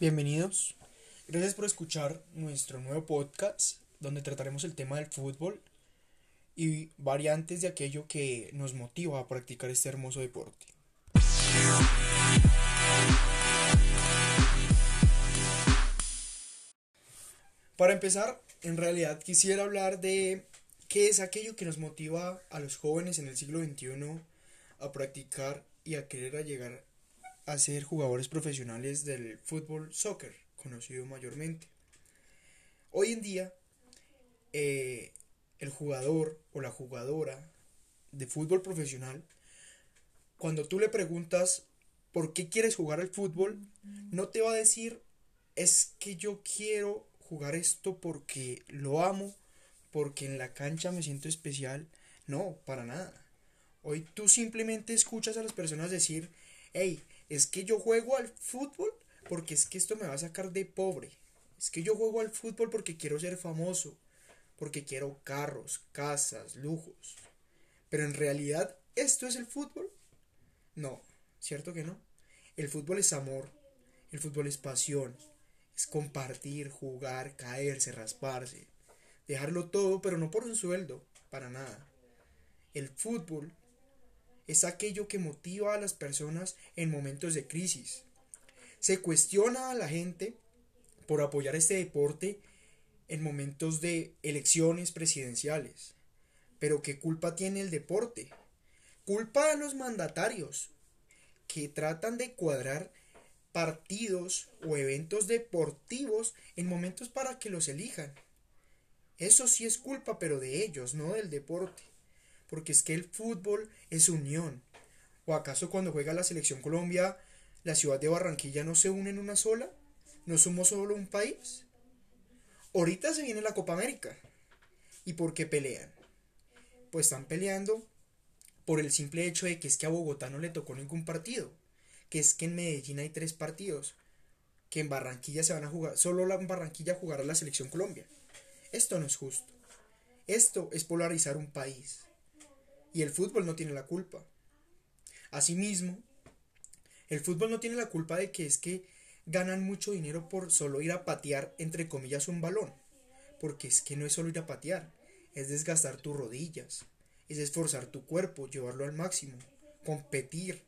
Bienvenidos. Gracias por escuchar nuestro nuevo podcast donde trataremos el tema del fútbol y variantes de aquello que nos motiva a practicar este hermoso deporte. Para empezar, en realidad quisiera hablar de qué es aquello que nos motiva a los jóvenes en el siglo XXI a practicar y a querer llegar a ser jugadores profesionales del fútbol soccer, conocido mayormente. Hoy en día, eh, el jugador o la jugadora de fútbol profesional, cuando tú le preguntas por qué quieres jugar al fútbol, no te va a decir es que yo quiero jugar esto porque lo amo, porque en la cancha me siento especial. No, para nada. Hoy tú simplemente escuchas a las personas decir, hey, es que yo juego al fútbol porque es que esto me va a sacar de pobre. Es que yo juego al fútbol porque quiero ser famoso, porque quiero carros, casas, lujos. Pero en realidad, ¿esto es el fútbol? No, ¿cierto que no? El fútbol es amor, el fútbol es pasión, es compartir, jugar, caerse, rasparse, dejarlo todo, pero no por un sueldo, para nada. El fútbol es aquello que motiva a las personas en momentos de crisis. Se cuestiona a la gente por apoyar este deporte en momentos de elecciones presidenciales. Pero ¿qué culpa tiene el deporte? Culpa a los mandatarios que tratan de cuadrar partidos o eventos deportivos en momentos para que los elijan. Eso sí es culpa, pero de ellos, no del deporte porque es que el fútbol es unión. ¿O acaso cuando juega la selección Colombia, la ciudad de Barranquilla no se une en una sola? ¿No somos solo un país? Ahorita se viene la Copa América. ¿Y por qué pelean? Pues están peleando por el simple hecho de que es que a Bogotá no le tocó ningún partido, que es que en Medellín hay tres partidos, que en Barranquilla se van a jugar, solo en Barranquilla jugará la selección Colombia. Esto no es justo. Esto es polarizar un país. Y el fútbol no tiene la culpa. Asimismo, el fútbol no tiene la culpa de que es que ganan mucho dinero por solo ir a patear, entre comillas, un balón. Porque es que no es solo ir a patear, es desgastar tus rodillas, es esforzar tu cuerpo, llevarlo al máximo, competir.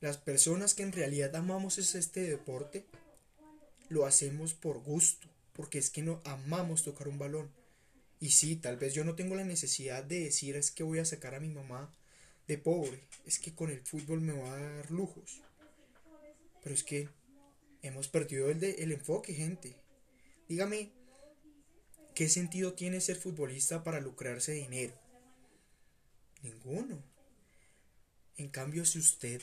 Las personas que en realidad amamos este deporte, lo hacemos por gusto, porque es que no amamos tocar un balón. Y sí, tal vez yo no tengo la necesidad de decir es que voy a sacar a mi mamá de pobre, es que con el fútbol me va a dar lujos. Pero es que hemos perdido el, el enfoque, gente. Dígame, ¿qué sentido tiene ser futbolista para lucrarse dinero? Ninguno. En cambio, si usted,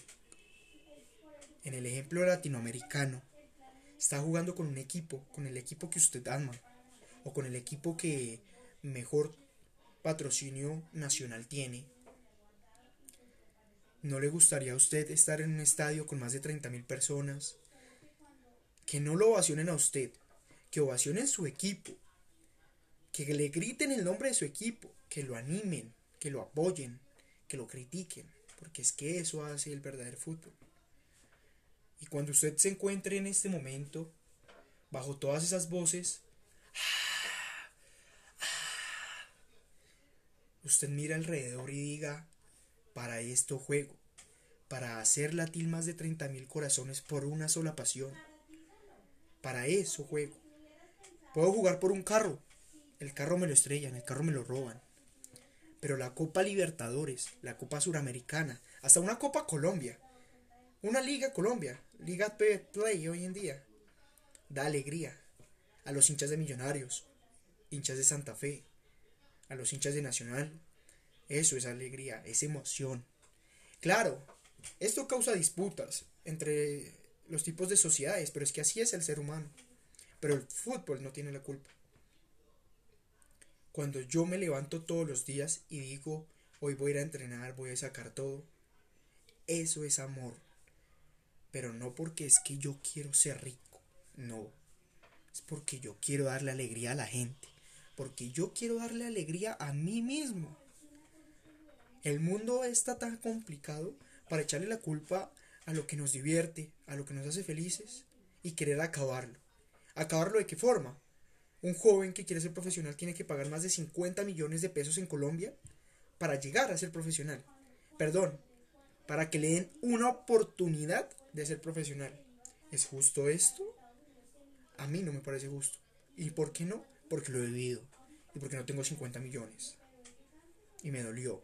en el ejemplo latinoamericano, está jugando con un equipo, con el equipo que usted ama, o con el equipo que mejor patrocinio nacional tiene. ¿No le gustaría a usted estar en un estadio con más de 30.000 personas? Que no lo ovacionen a usted, que ovacionen su equipo, que le griten el nombre de su equipo, que lo animen, que lo apoyen, que lo critiquen, porque es que eso hace el verdadero fútbol. Y cuando usted se encuentre en este momento, bajo todas esas voces, usted mira alrededor y diga, para esto juego, para hacer latir más de 30.000 corazones por una sola pasión. Para eso juego. Puedo jugar por un carro, el carro me lo estrellan, el carro me lo roban. Pero la Copa Libertadores, la Copa Suramericana, hasta una Copa Colombia, una Liga Colombia, Liga Play hoy en día, da alegría a los hinchas de Millonarios, hinchas de Santa Fe, a los hinchas de Nacional. Eso es alegría, es emoción. Claro, esto causa disputas entre los tipos de sociedades, pero es que así es el ser humano. Pero el fútbol no tiene la culpa. Cuando yo me levanto todos los días y digo, hoy voy a ir a entrenar, voy a sacar todo, eso es amor. Pero no porque es que yo quiero ser rico, no. Es porque yo quiero darle alegría a la gente porque yo quiero darle alegría a mí mismo. El mundo está tan complicado para echarle la culpa a lo que nos divierte, a lo que nos hace felices y querer acabarlo. ¿Acabarlo de qué forma? Un joven que quiere ser profesional tiene que pagar más de 50 millones de pesos en Colombia para llegar a ser profesional. Perdón, para que le den una oportunidad de ser profesional. ¿Es justo esto? A mí no me parece justo. ¿Y por qué no? Porque lo he vivido. Y porque no tengo 50 millones. Y me dolió.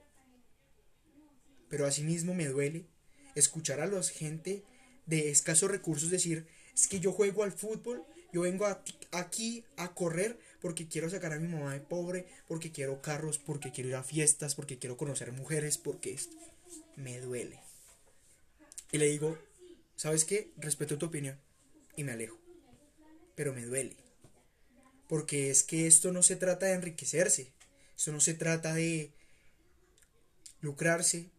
Pero asimismo me duele escuchar a la gente de escasos recursos decir, es que yo juego al fútbol, yo vengo aquí a correr porque quiero sacar a mi mamá de pobre, porque quiero carros, porque quiero ir a fiestas, porque quiero conocer mujeres, porque esto me duele. Y le digo, ¿sabes qué? Respeto tu opinión y me alejo. Pero me duele. Porque es que esto no se trata de enriquecerse. Esto no se trata de lucrarse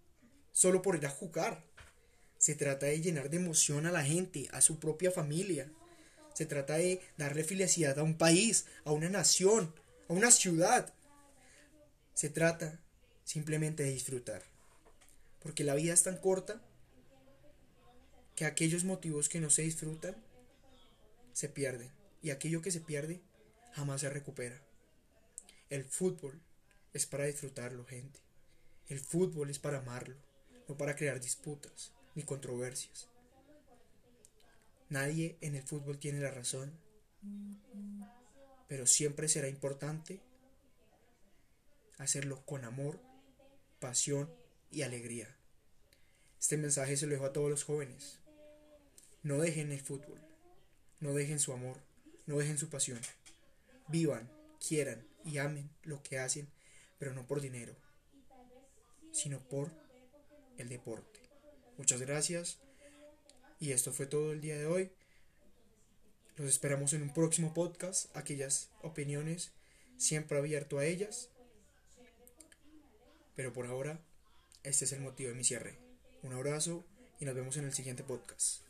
solo por ir a jugar. Se trata de llenar de emoción a la gente, a su propia familia. Se trata de darle felicidad a un país, a una nación, a una ciudad. Se trata simplemente de disfrutar. Porque la vida es tan corta que aquellos motivos que no se disfrutan se pierden. Y aquello que se pierde jamás se recupera. El fútbol es para disfrutarlo, gente. El fútbol es para amarlo, no para crear disputas ni controversias. Nadie en el fútbol tiene la razón, pero siempre será importante hacerlo con amor, pasión y alegría. Este mensaje se lo dejo a todos los jóvenes. No dejen el fútbol, no dejen su amor, no dejen su pasión. Vivan, quieran y amen lo que hacen, pero no por dinero, sino por el deporte. Muchas gracias. Y esto fue todo el día de hoy. Los esperamos en un próximo podcast. Aquellas opiniones, siempre abierto a ellas. Pero por ahora, este es el motivo de mi cierre. Un abrazo y nos vemos en el siguiente podcast.